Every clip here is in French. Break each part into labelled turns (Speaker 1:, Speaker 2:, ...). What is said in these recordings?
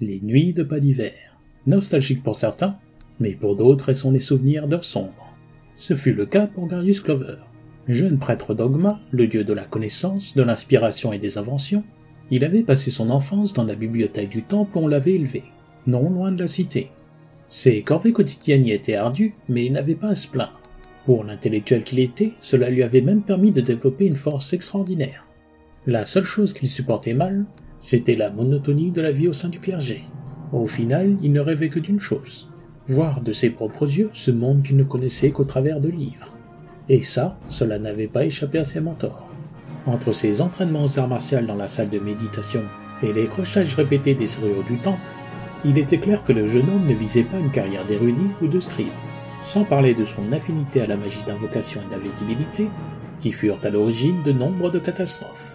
Speaker 1: Les nuits de pas d'hiver. Nostalgique pour certains, mais pour d'autres elles sont les souvenirs d'heures sombres. Ce fut le cas pour Garius Clover. Jeune prêtre dogma, le dieu de la connaissance, de l'inspiration et des inventions, il avait passé son enfance dans la bibliothèque du temple où on l'avait élevé, non loin de la cité. Ses corvées quotidiennes y étaient ardues, mais il n'avait pas à se plaindre. Pour l'intellectuel qu'il était, cela lui avait même permis de développer une force extraordinaire. La seule chose qu'il supportait mal, c'était la monotonie de la vie au sein du clergé. Au final, il ne rêvait que d'une chose, voir de ses propres yeux ce monde qu'il ne connaissait qu'au travers de livres. Et ça, cela n'avait pas échappé à ses mentors. Entre ses entraînements aux arts martiaux dans la salle de méditation et les crochages répétés des serrures du temple, il était clair que le jeune homme ne visait pas une carrière d'érudit ou de scribe, sans parler de son affinité à la magie d'invocation et d'invisibilité, qui furent à l'origine de nombre de catastrophes.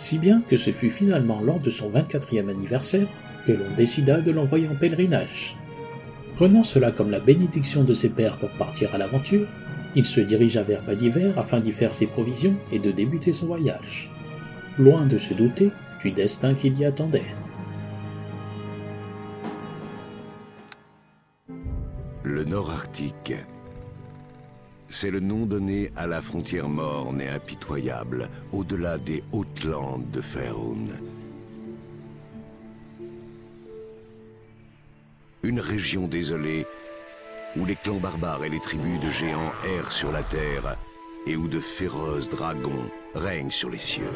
Speaker 1: Si bien que ce fut finalement lors de son 24e anniversaire que l'on décida de l'envoyer en pèlerinage. Prenant cela comme la bénédiction de ses pères pour partir à l'aventure, il se dirigea vers d'hiver afin d'y faire ses provisions et de débuter son voyage. Loin de se douter du destin qui l'y attendait.
Speaker 2: Le Nord Arctique. C'est le nom donné à la frontière morne et impitoyable, au-delà des hautes de. Une région désolée où les clans barbares et les tribus de géants errent sur la terre et où de féroces dragons règnent sur les cieux.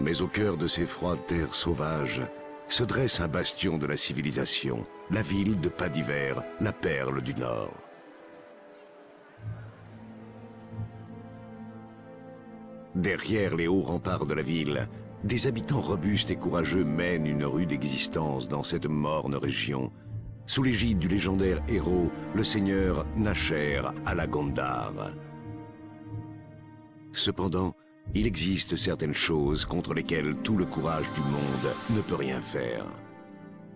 Speaker 2: Mais au cœur de ces froides terres sauvages se dresse un bastion de la civilisation, la ville de Pas d'hiver, la perle du Nord. Derrière les hauts remparts de la ville, des habitants robustes et courageux mènent une rude existence dans cette morne région sous l'égide du légendaire héros, le seigneur Nacher Alagondar. Cependant, il existe certaines choses contre lesquelles tout le courage du monde ne peut rien faire.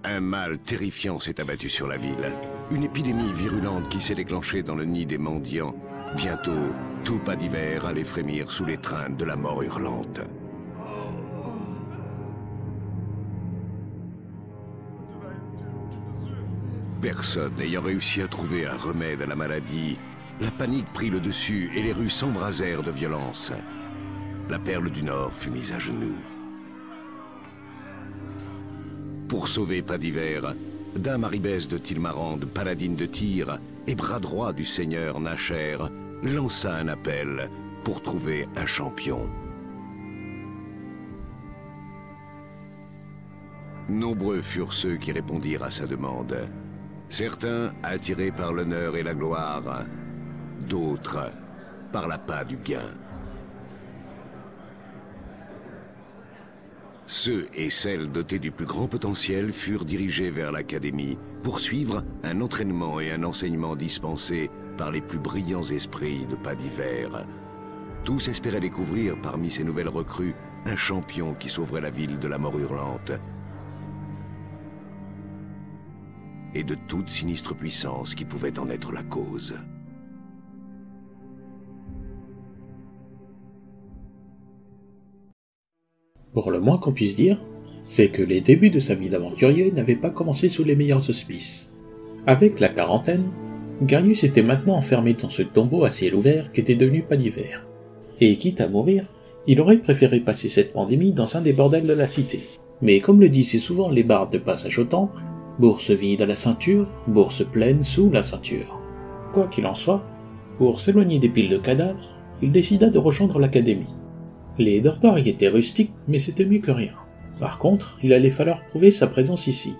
Speaker 2: Un mal terrifiant s'est abattu sur la ville. Une épidémie virulente qui s'est déclenchée dans le nid des mendiants. Bientôt, tout pas d'hiver allait frémir sous l'étreinte de la mort hurlante. Personne n'ayant réussi à trouver un remède à la maladie, la panique prit le dessus et les rues s'embrasèrent de violence. La perle du Nord fut mise à genoux. Pour sauver Pas Dame Aribès de Tilmarande, paladine de Tyr et bras droit du seigneur Nacher, lança un appel pour trouver un champion. Nombreux furent ceux qui répondirent à sa demande. Certains attirés par l'honneur et la gloire, d'autres par l'appât du gain. Ceux et celles dotés du plus grand potentiel furent dirigés vers l'académie pour suivre un entraînement et un enseignement dispensés par les plus brillants esprits de pas d'hiver. Tous espéraient découvrir parmi ces nouvelles recrues un champion qui sauverait la ville de la mort hurlante et de toute sinistre puissance qui pouvait en être la cause.
Speaker 1: Pour le moins qu'on puisse dire, c'est que les débuts de sa vie d'aventurier n'avaient pas commencé sous les meilleurs auspices. Avec la quarantaine, Garius était maintenant enfermé dans ce tombeau à ciel ouvert qui était devenu d'hiver. Et quitte à mourir, il aurait préféré passer cette pandémie dans un des bordels de la cité. Mais comme le disaient souvent les bardes de passage au temple, Bourse vide à la ceinture, bourse pleine sous la ceinture. Quoi qu'il en soit, pour s'éloigner des piles de cadavres, il décida de rejoindre l'académie. Les dortoirs y étaient rustiques, mais c'était mieux que rien. Par contre, il allait falloir prouver sa présence ici.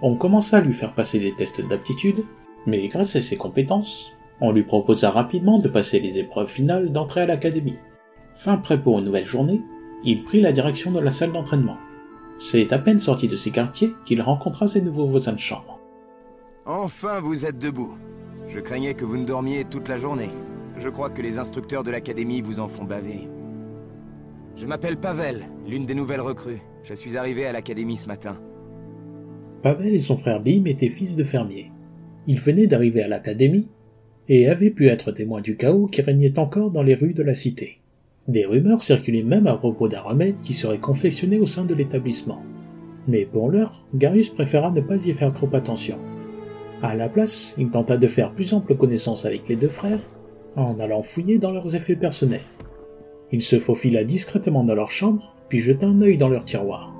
Speaker 1: On commença à lui faire passer des tests d'aptitude, mais grâce à ses compétences, on lui proposa rapidement de passer les épreuves finales d'entrée à l'académie. Fin prêt pour une nouvelle journée, il prit la direction de la salle d'entraînement. C'est à peine sorti de ses quartiers qu'il rencontra ses nouveaux voisins de chambre.
Speaker 3: Enfin, vous êtes debout. Je craignais que vous ne dormiez toute la journée. Je crois que les instructeurs de l'académie vous en font baver. Je m'appelle Pavel, l'une des nouvelles recrues. Je suis arrivé à l'académie ce matin.
Speaker 1: Pavel et son frère Bim étaient fils de fermiers. Ils venaient d'arriver à l'académie et avaient pu être témoins du chaos qui régnait encore dans les rues de la cité. Des rumeurs circulaient même à propos d'un remède qui serait confectionné au sein de l'établissement. Mais pour l'heure, Garius préféra ne pas y faire trop attention. À la place, il tenta de faire plus ample connaissance avec les deux frères en allant fouiller dans leurs effets personnels. Il se faufila discrètement dans leur chambre, puis jeta un œil dans leur tiroir.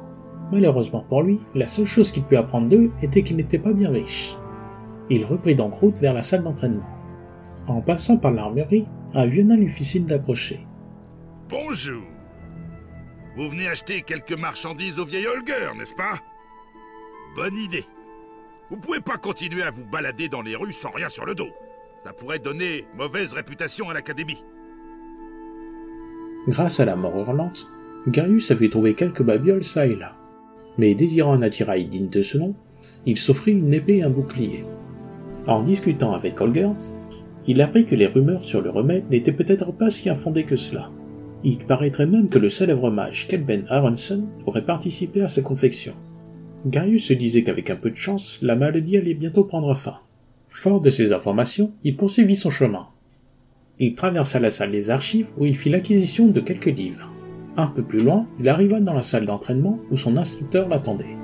Speaker 1: Malheureusement pour lui, la seule chose qu'il put apprendre d'eux était qu'ils n'étaient pas bien riches. Il reprit donc route vers la salle d'entraînement. En passant par l'armurerie, un vieux nain lui fit signe d'approcher.
Speaker 4: Bonjour. Vous venez acheter quelques marchandises au vieil Holger, n'est-ce pas? Bonne idée. Vous pouvez pas continuer à vous balader dans les rues sans rien sur le dos. Ça pourrait donner mauvaise réputation à l'académie.
Speaker 1: Grâce à la mort hurlante, Garius avait trouvé quelques babioles ça et là. Mais désirant un attirail digne de ce nom, il s'offrit une épée et un bouclier. En discutant avec Holgers, il apprit que les rumeurs sur le remède n'étaient peut-être pas si infondées que cela. Il paraîtrait même que le célèbre mage Kelben Aronson aurait participé à sa confection. Garius se disait qu'avec un peu de chance, la maladie allait bientôt prendre fin. Fort de ces informations, il poursuivit son chemin. Il traversa la salle des archives où il fit l'acquisition de quelques livres. Un peu plus loin, il arriva dans la salle d'entraînement où son instructeur l'attendait.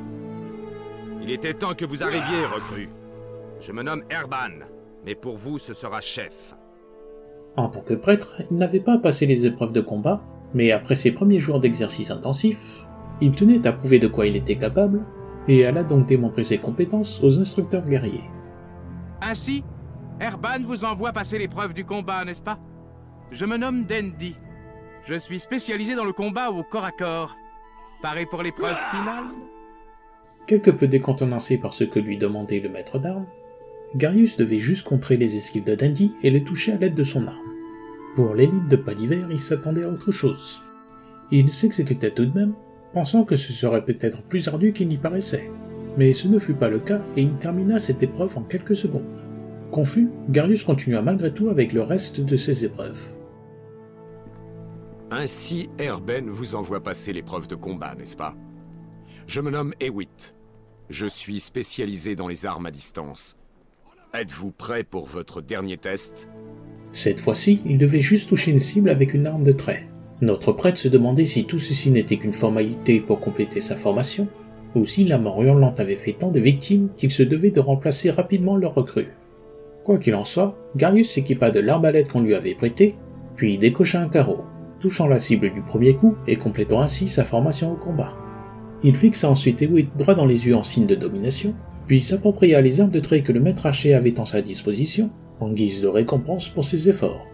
Speaker 5: Il était temps que vous arriviez, recrue. Je me nomme Erban, mais pour vous, ce sera chef.
Speaker 1: En tant que prêtre, il n'avait pas passé les épreuves de combat, mais après ses premiers jours d'exercice intensif, il tenait à prouver de quoi il était capable, et alla donc démontrer ses compétences aux instructeurs guerriers.
Speaker 6: Ainsi, Erban vous envoie passer l'épreuve du combat, n'est-ce pas? Je me nomme Dendi. Je suis spécialisé dans le combat au corps à corps. Paré pour l'épreuve finale?
Speaker 1: Quelque peu décontenancé par ce que lui demandait le maître d'armes, Garius devait juste contrer les esquives de Dendi et le toucher à l'aide de son arme. Pour l'élite de pas d'hiver, il s'attendait à autre chose. Il s'exécutait tout de même, pensant que ce serait peut-être plus ardu qu'il n'y paraissait mais ce ne fut pas le cas et il termina cette épreuve en quelques secondes. Confus, Garius continua malgré tout avec le reste de ses épreuves.
Speaker 2: Ainsi, Erben vous envoie passer l'épreuve de combat, n'est-ce pas? Je me nomme Ewit. Je suis spécialisé dans les armes à distance. Êtes-vous prêt pour votre dernier test?
Speaker 1: Cette fois-ci, il devait juste toucher une cible avec une arme de trait. Notre prêtre se demandait si tout ceci n'était qu'une formalité pour compléter sa formation, ou si la mort hurlante avait fait tant de victimes qu'il se devait de remplacer rapidement leur recrue. Quoi qu'il en soit, Garius s'équipa de l'arbalète qu'on lui avait prêtée, puis décocha un carreau, touchant la cible du premier coup et complétant ainsi sa formation au combat. Il fixa ensuite Ewit droit dans les yeux en signe de domination, puis s'appropria les armes de trait que le maître haché avait en sa disposition, en guise de récompense pour ses efforts.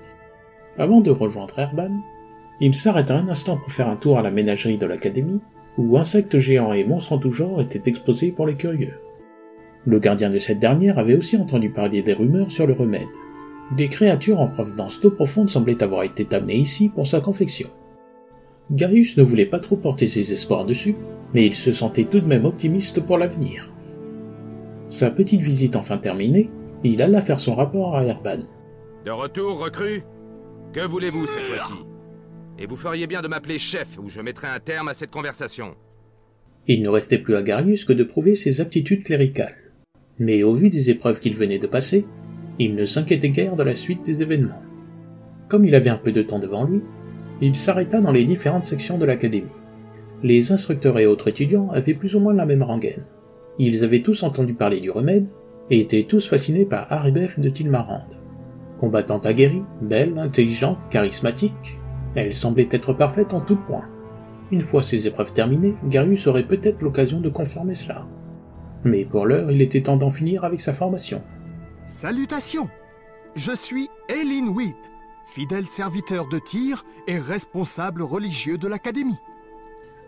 Speaker 1: Avant de rejoindre Erban, il s'arrêta un instant pour faire un tour à la ménagerie de l'académie où insectes géants et monstres en tout genre étaient exposés pour les curieux. Le gardien de cette dernière avait aussi entendu parler des rumeurs sur le remède. Des créatures en provenance d'eau profonde semblaient avoir été amenées ici pour sa confection. Garius ne voulait pas trop porter ses espoirs dessus, mais il se sentait tout de même optimiste pour l'avenir. Sa petite visite enfin terminée, il alla faire son rapport à Erban.
Speaker 5: De retour, recrue? Que voulez-vous cette fois-ci? Et vous feriez bien de m'appeler chef, ou je mettrai un terme à cette conversation.
Speaker 1: Il ne restait plus à Garius que de prouver ses aptitudes cléricales. Mais au vu des épreuves qu'il venait de passer, il ne s'inquiétait guère de la suite des événements. Comme il avait un peu de temps devant lui, il s'arrêta dans les différentes sections de l'académie. Les instructeurs et autres étudiants avaient plus ou moins la même rengaine. Ils avaient tous entendu parler du remède et étaient tous fascinés par Haribef de Tilmarande. Combattante aguerrie, belle, intelligente, charismatique, elle semblait être parfaite en tout point. Une fois ces épreuves terminées, Garius aurait peut-être l'occasion de confirmer cela. Mais pour l'heure, il était temps d'en finir avec sa formation.
Speaker 7: Salutations Je suis Eileen Weed, fidèle serviteur de tir et responsable religieux de l'Académie.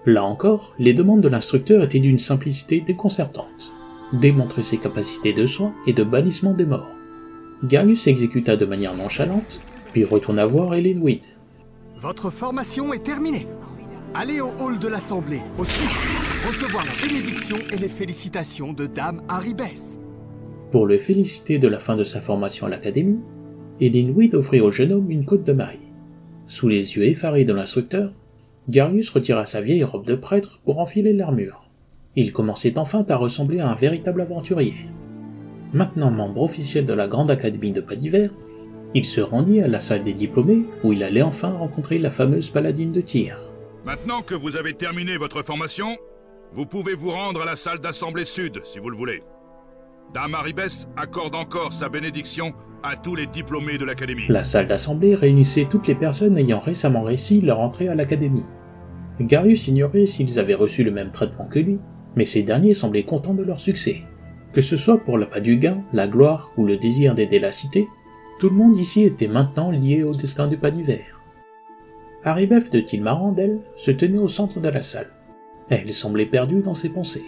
Speaker 1: Là encore, les demandes de l'instructeur étaient d'une simplicité déconcertante. Démontrer ses capacités de soins et de bannissement des morts. Garius exécuta de manière nonchalante, puis retourna voir Eileen Weed.
Speaker 7: Votre formation est terminée. Allez au hall de l'Assemblée, au sud, recevoir la bénédiction et les félicitations de Dame Haribès.
Speaker 1: Pour le féliciter de la fin de sa formation à l'Académie, Weed offrit au jeune homme une côte de maille. Sous les yeux effarés de l'instructeur, Garius retira sa vieille robe de prêtre pour enfiler l'armure. Il commençait enfin à ressembler à un véritable aventurier. Maintenant membre officiel de la Grande Académie de Pas d'hiver, il se rendit à la salle des diplômés où il allait enfin rencontrer la fameuse paladine de tir.
Speaker 4: Maintenant que vous avez terminé votre formation, Vous pouvez vous rendre à la salle d'assemblée sud, si vous le voulez. Accorde encore sa bénédiction à tous les diplômés de l'Académie.
Speaker 1: La salle d'assemblée réunissait toutes les personnes ayant récemment réussi leur entrée à l'Académie. Garius ignorait s'ils avaient reçu le même traitement que lui, mais ces derniers semblaient contents de leur succès. Que ce soit pour l'appât du gain, la gloire ou le désir d'aider la cité, tout le monde ici était maintenant lié au destin du pas d'hiver. De Tilmaran, elle, se tenait au centre de la salle. Elle semblait perdue dans ses pensées.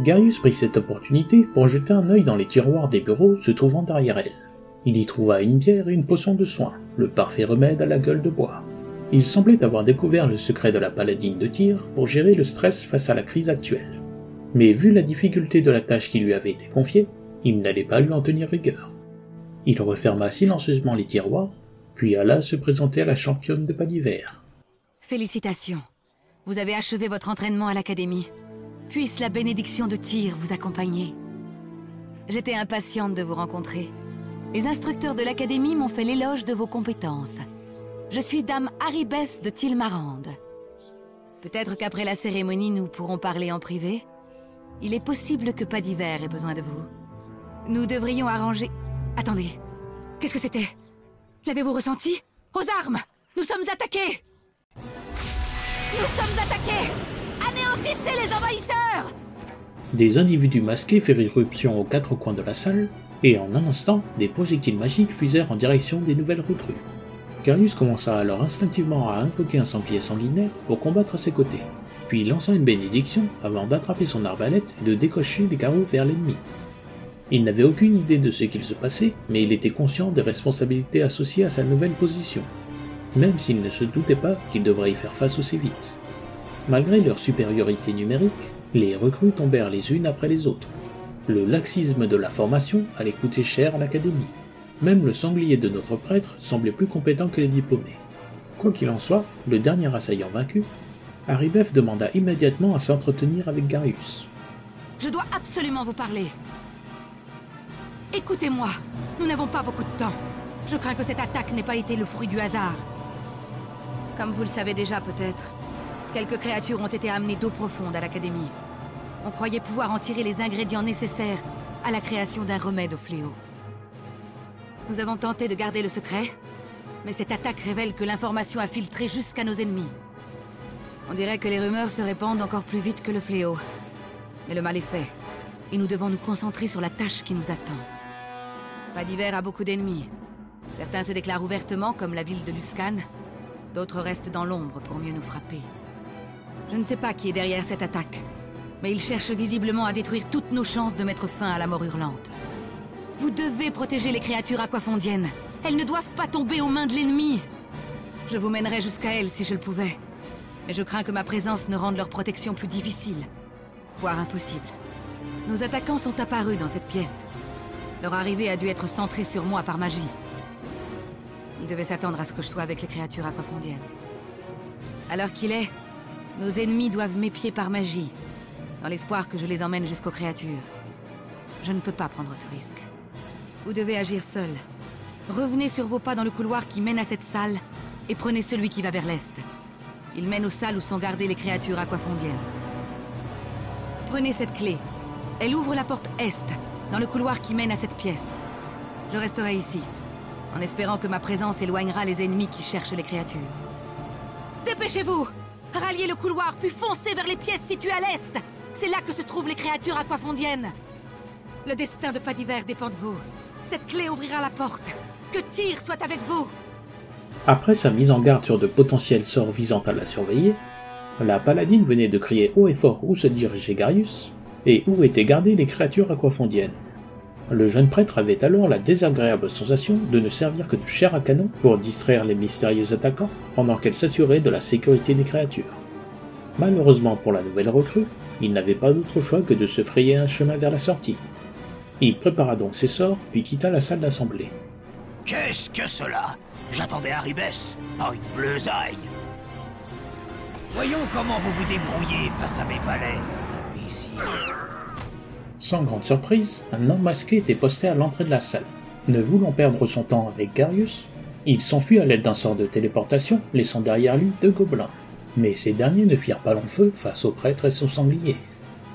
Speaker 1: Garius prit cette opportunité pour jeter un œil dans les tiroirs des bureaux se trouvant derrière elle. Il y trouva une bière et une potion de soin, le parfait remède à la gueule de bois. Il semblait avoir découvert le secret de la paladine de tir pour gérer le stress face à la crise actuelle. Mais vu la difficulté de la tâche qui lui avait été confiée, il n'allait pas lui en tenir rigueur. Il referma silencieusement les tiroirs, puis alla se présenter à la championne de pas d'hiver.
Speaker 8: Félicitations. Vous avez achevé votre entraînement à l'académie. Puisse la bénédiction de tir vous accompagner. J'étais impatiente de vous rencontrer. Les instructeurs de l'académie m'ont fait l'éloge de vos compétences. Je suis Dame Haribès de Tilmarande. Peut-être qu'après la cérémonie, nous pourrons parler en privé. Il est possible que pas d'hiver ait besoin de vous. Nous devrions arranger... Attendez. Qu'est-ce que c'était? L'avez-vous ressenti? Aux armes Nous sommes attaqués Nous sommes attaqués Anéantissez les envahisseurs
Speaker 1: Des individus masqués firent irruption aux quatre coins de la salle, et en un instant, des projectiles magiques fusèrent en direction des nouvelles recrues. Carius commença alors instinctivement à invoquer un sanglier sanguinaire pour combattre à ses côtés, puis lança une bénédiction avant d'attraper son arbalète et de décocher les carreaux vers l'ennemi. Il n'avait aucune idée de ce qu'il se passait, mais il était conscient des responsabilités associées à sa nouvelle position, même s'il ne se doutait pas qu'il devrait y faire face aussi vite. Malgré leur supériorité numérique, les recrues tombèrent les unes après les autres. Le laxisme de la formation allait coûter cher à l'académie. Même le sanglier de notre prêtre semblait plus compétent que les diplômés. Quoi qu'il en soit, le dernier assaillant vaincu, Haribef demanda immédiatement à s'entretenir avec Garius.
Speaker 8: Je dois absolument vous parler. Écoutez-moi, nous n'avons pas beaucoup de temps. Je crains que cette attaque n'ait pas été le fruit du hasard. Comme vous le savez déjà peut-être, quelques créatures ont été amenées d'eau profonde à l'Académie. On croyait pouvoir en tirer les ingrédients nécessaires à la création d'un remède au fléau. Nous avons tenté de garder le secret, mais cette attaque révèle que l'information a filtré jusqu'à nos ennemis. On dirait que les rumeurs se répandent encore plus vite que le fléau. Mais le mal est fait, et nous devons nous concentrer sur la tâche qui nous attend. Pas d'hiver a beaucoup d'ennemis. Certains se déclarent ouvertement, comme la ville de Luscan. D'autres restent dans l'ombre pour mieux nous frapper. Je ne sais pas qui est derrière cette attaque, mais ils cherchent visiblement à détruire toutes nos chances de mettre fin à la mort hurlante. Vous devez protéger les créatures aquafondiennes. Elles ne doivent pas tomber aux mains de l'ennemi. Je vous mènerais jusqu'à elles si je le pouvais. Mais je crains que ma présence ne rende leur protection plus difficile, voire impossible. Nos attaquants sont apparus dans cette pièce. Leur arrivée a dû être centrée sur moi par magie. Ils devaient s'attendre à ce que je sois avec les créatures aquafondiennes. À l'heure qu'il est, nos ennemis doivent m'épier par magie, dans l'espoir que je les emmène jusqu'aux créatures. Je ne peux pas prendre ce risque. Vous devez agir seul. Revenez sur vos pas dans le couloir qui mène à cette salle, et prenez celui qui va vers l'est. Il mène aux salles où sont gardées les créatures aquafondiennes. Prenez cette clé. Elle ouvre la porte est, dans le couloir qui mène à cette pièce. Je resterai ici, en espérant que ma présence éloignera les ennemis qui cherchent les créatures. Dépêchez-vous Ralliez le couloir, puis foncez vers les pièces situées à l'est C'est là que se trouvent les créatures aquafondiennes Le destin de Pas dépend de vous. Cette clé ouvrira la porte. Que Tyr soit avec vous
Speaker 1: Après sa mise en garde sur de potentiels sorts visant à la surveiller, la paladine venait de crier haut et fort où se dirigeait Garius, et où étaient gardées les créatures aquafondiennes. Le jeune prêtre avait alors la désagréable sensation de ne servir que de chair à canon pour distraire les mystérieux attaquants pendant qu'elle s'assurait de la sécurité des créatures. Malheureusement pour la nouvelle recrue, il n'avait pas d'autre choix que de se frayer un chemin vers la sortie. Il prépara donc ses sorts, puis quitta la salle d'assemblée.
Speaker 9: Qu'est-ce que cela? J'attendais Haribès, pas une bleusaille. Voyons comment vous vous débrouillez face à mes valets.
Speaker 1: Sans grande surprise, un homme masqué était posté à l'entrée de la salle. Ne voulant perdre son temps avec Garius, il s'enfuit à l'aide d'un sort de téléportation, laissant derrière lui deux gobelins. Mais ces derniers ne firent pas long feu face au prêtre et son sanglier.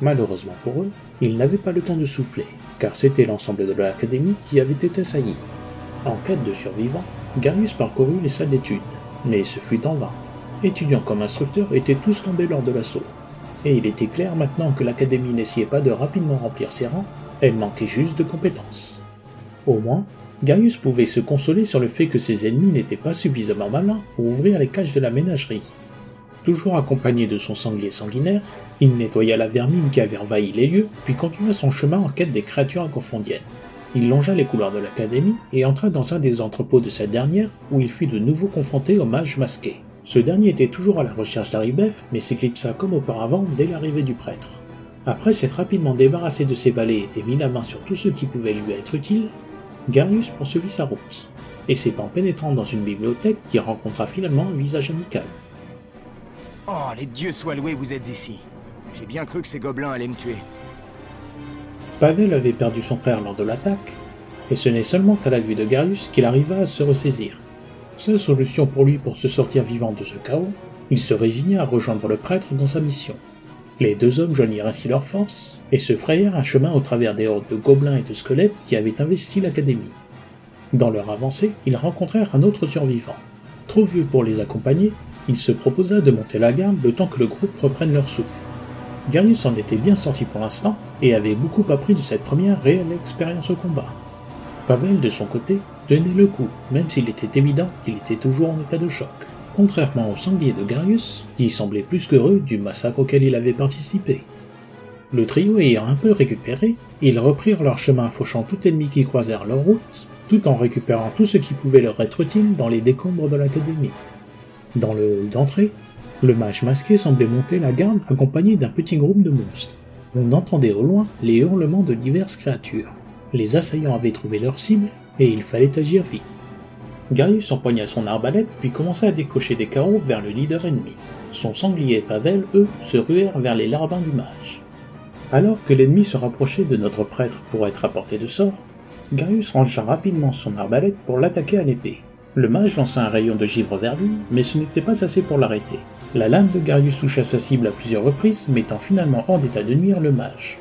Speaker 1: Malheureusement pour eux, ils n'avaient pas le temps de souffler, car c'était l'ensemble de l'académie qui avait été assailli. En quête de survivants, Garius parcourut les salles d'études, mais ce fut en vain. Étudiants comme instructeurs étaient tous tombés lors de l'assaut. Il était clair maintenant que l'académie n'essayait pas de rapidement remplir ses rangs, elle manquait juste de compétences. Au moins, Gaius pouvait se consoler sur le fait que ses ennemis n'étaient pas suffisamment malins pour ouvrir les cages de la ménagerie. Toujours accompagné de son sanglier sanguinaire, il nettoya la vermine qui avait envahi les lieux, puis continua son chemin en quête des créatures inconfondiennes. Il longea les couloirs de l'académie et entra dans un des entrepôts de cette dernière où il fut de nouveau confronté au mage masqué. Ce dernier était toujours à la recherche d'Aribef, mais s'éclipsa comme auparavant dès l'arrivée du prêtre. Après s'être rapidement débarrassé de ses valets et mis la main sur tout ce qui pouvait lui être utile, Garius poursuivit sa route, et c'est en pénétrant dans une bibliothèque qu'il rencontra finalement un visage amical.
Speaker 3: Oh, les dieux soient loués, vous êtes ici. J'ai bien cru que ces gobelins allaient me tuer.
Speaker 1: Pavel avait perdu son frère lors de l'attaque, et ce n'est seulement qu'à la vue de Garius qu'il arriva à se ressaisir. Seule solution pour lui pour se sortir vivant de ce chaos, il se résigna à rejoindre le prêtre dans sa mission. Les deux hommes joignirent ainsi leurs forces et se frayèrent un chemin au travers des hordes de gobelins et de squelettes qui avaient investi l'académie. Dans leur avancée, ils rencontrèrent un autre survivant. Trop vieux pour les accompagner, il se proposa de monter la garde le temps que le groupe reprenne leur souffle. Garius en était bien sorti pour l'instant et avait beaucoup appris de cette première réelle expérience au combat. Pavel, de son côté, tenait le coup, même s'il était évident qu'il était toujours en état de choc, contrairement au sanglier de Garius, qui semblait plus qu'heureux du massacre auquel il avait participé. Le trio ayant un peu récupéré, ils reprirent leur chemin fauchant tout ennemi qui croisèrent leur route, tout en récupérant tout ce qui pouvait leur être utile dans les décombres de l'académie. Dans le hall d'entrée, le mage masqué semblait monter la garde accompagné d'un petit groupe de monstres. On entendait au loin les hurlements de diverses créatures. Les assaillants avaient trouvé leur cible et il fallait agir vite. Garius empoigna son arbalète puis commença à décocher des carreaux vers le leader ennemi. Son sanglier et Pavel, eux, se ruèrent vers les larbins du mage. Alors que l'ennemi se rapprochait de notre prêtre pour être à portée de sort, Garius rangea rapidement son arbalète pour l'attaquer à l'épée. Le mage lança un rayon de givre vers lui, mais ce n'était pas assez pour l'arrêter. La lame de Garius toucha sa cible à plusieurs reprises, mettant finalement hors d'état de nuire le mage.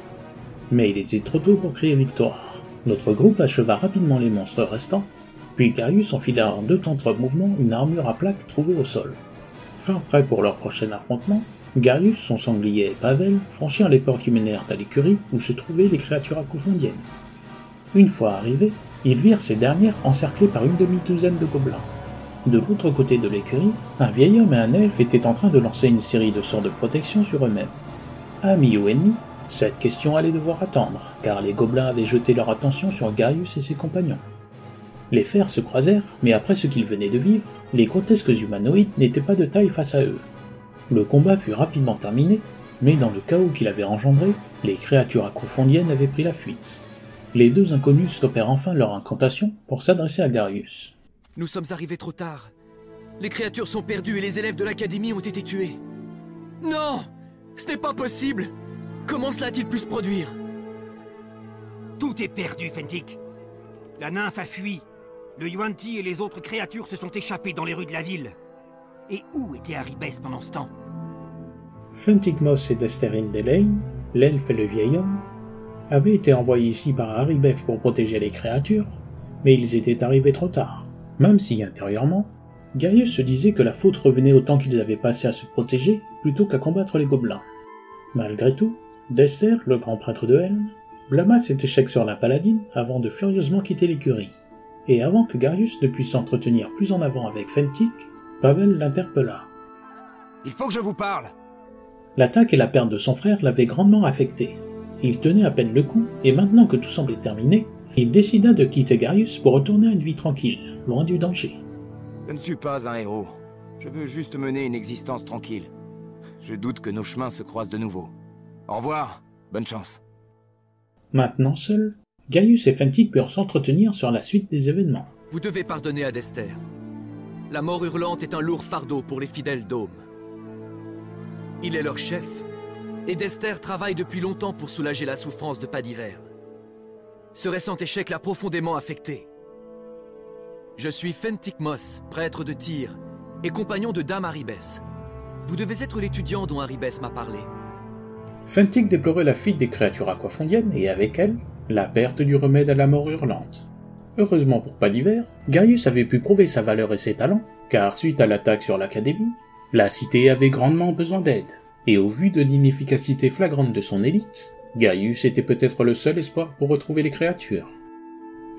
Speaker 1: Mais il était trop tôt pour crier victoire. Notre groupe acheva rapidement les monstres restants, puis Garius enfila en deux temps trois mouvements une armure à plaques trouvée au sol. Fin prêt pour leur prochain affrontement, Garius, son sanglier et Pavel franchirent les portes qui menèrent à l'écurie où se trouvaient les créatures acoufondiennes. Une fois arrivés, ils virent ces dernières encerclées par une demi-douzaine de gobelins. De l'autre côté de l'écurie, un vieil homme et un elfe étaient en train de lancer une série de sorts de protection sur eux-mêmes. Amis ou ennemis, cette question allait devoir attendre, car les gobelins avaient jeté leur attention sur Garius et ses compagnons. Les fers se croisèrent, mais après ce qu'ils venaient de vivre, les grotesques humanoïdes n'étaient pas de taille face à eux. Le combat fut rapidement terminé, mais dans le chaos qu'il avait engendré, les créatures acrofondiennes avaient pris la fuite. Les deux inconnus stoppèrent enfin leur incantation pour s'adresser à Garius.
Speaker 10: Nous sommes arrivés trop tard. Les créatures sont perdues et les élèves de l'académie ont été tués. Non Ce n'est pas possible Comment cela a-t-il pu se produire
Speaker 9: Tout est perdu, Fentik. La nymphe a fui. Le Yuan-Ti et les autres créatures se sont échappés dans les rues de la ville. Et où était Haribès pendant ce temps
Speaker 1: Fentikmos et Desterine Delane, l'elfe et le vieil homme, avaient été envoyés ici par Haribef pour protéger les créatures, mais ils étaient arrivés trop tard. Même si intérieurement, Gaius se disait que la faute revenait au temps qu'ils avaient passé à se protéger plutôt qu'à combattre les gobelins. Malgré tout, Dester, le grand prêtre de Helm, blâma cet échec sur la paladine avant de furieusement quitter l'écurie. Et avant que Garius ne puisse s'entretenir plus en avant avec Fentik, Pavel l'interpella.
Speaker 3: Il faut que je vous parle
Speaker 1: L'attaque et la perte de son frère l'avaient grandement affecté. Il tenait à peine le coup, et maintenant que tout semblait terminé, il décida de quitter Garius pour retourner à une vie tranquille, loin du danger.
Speaker 3: Je ne suis pas un héros. Je veux juste mener une existence tranquille. Je doute que nos chemins se croisent de nouveau. Au revoir, bonne chance.
Speaker 1: Maintenant seul, Gaius et Fentik purent s'entretenir sur la suite des événements.
Speaker 10: Vous devez pardonner à Dester. La mort hurlante est un lourd fardeau pour les fidèles d'Ôme. Il est leur chef, et Dester travaille depuis longtemps pour soulager la souffrance de Padiver. Ce récent échec l'a profondément affecté. Je suis Fentik Moss, prêtre de Tyr, et compagnon de Dame Haribès. Vous devez être l'étudiant dont Haribès m'a parlé.
Speaker 1: Fentic déplorait la fuite des créatures aquafondiennes et avec elles, la perte du remède à la mort hurlante. Heureusement pour pas d'hiver, Garius avait pu prouver sa valeur et ses talents, car suite à l'attaque sur l'académie, la cité avait grandement besoin d'aide, et au vu de l'inefficacité flagrante de son élite, Gaius était peut-être le seul espoir pour retrouver les créatures.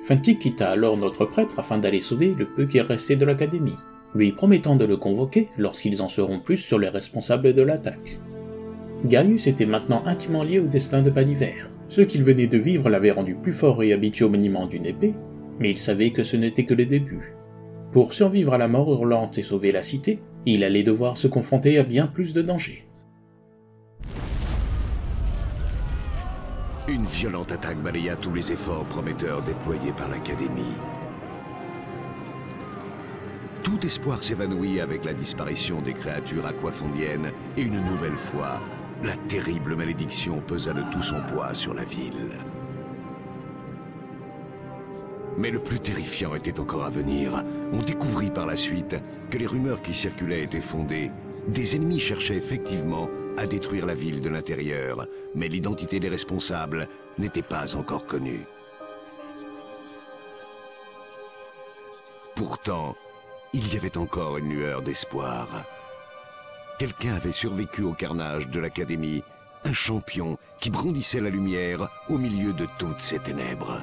Speaker 1: Fentic quitta alors notre prêtre afin d'aller sauver le peu qu'il restait de l'académie, lui promettant de le convoquer lorsqu'ils en seront plus sur les responsables de l'attaque. Gaius était maintenant intimement lié au destin de Paniver. Ce qu'il venait de vivre l'avait rendu plus fort et habitué au maniement d'une épée, mais il savait que ce n'était que le début. Pour survivre à la mort hurlante et sauver la cité, il allait devoir se confronter à bien plus de dangers.
Speaker 2: Une violente attaque balaya tous les efforts prometteurs déployés par l'Académie. Tout espoir s'évanouit avec la disparition des créatures aquafondiennes et une nouvelle fois, la terrible malédiction pesa de tout son poids sur la ville. Mais le plus terrifiant était encore à venir. On découvrit par la suite que les rumeurs qui circulaient étaient fondées. Des ennemis cherchaient effectivement à détruire la ville de l'intérieur, mais l'identité des responsables n'était pas encore connue. Pourtant, il y avait encore une lueur d'espoir. Quelqu'un avait survécu au carnage de l'Académie, un champion qui brandissait la lumière au milieu de toutes ces ténèbres.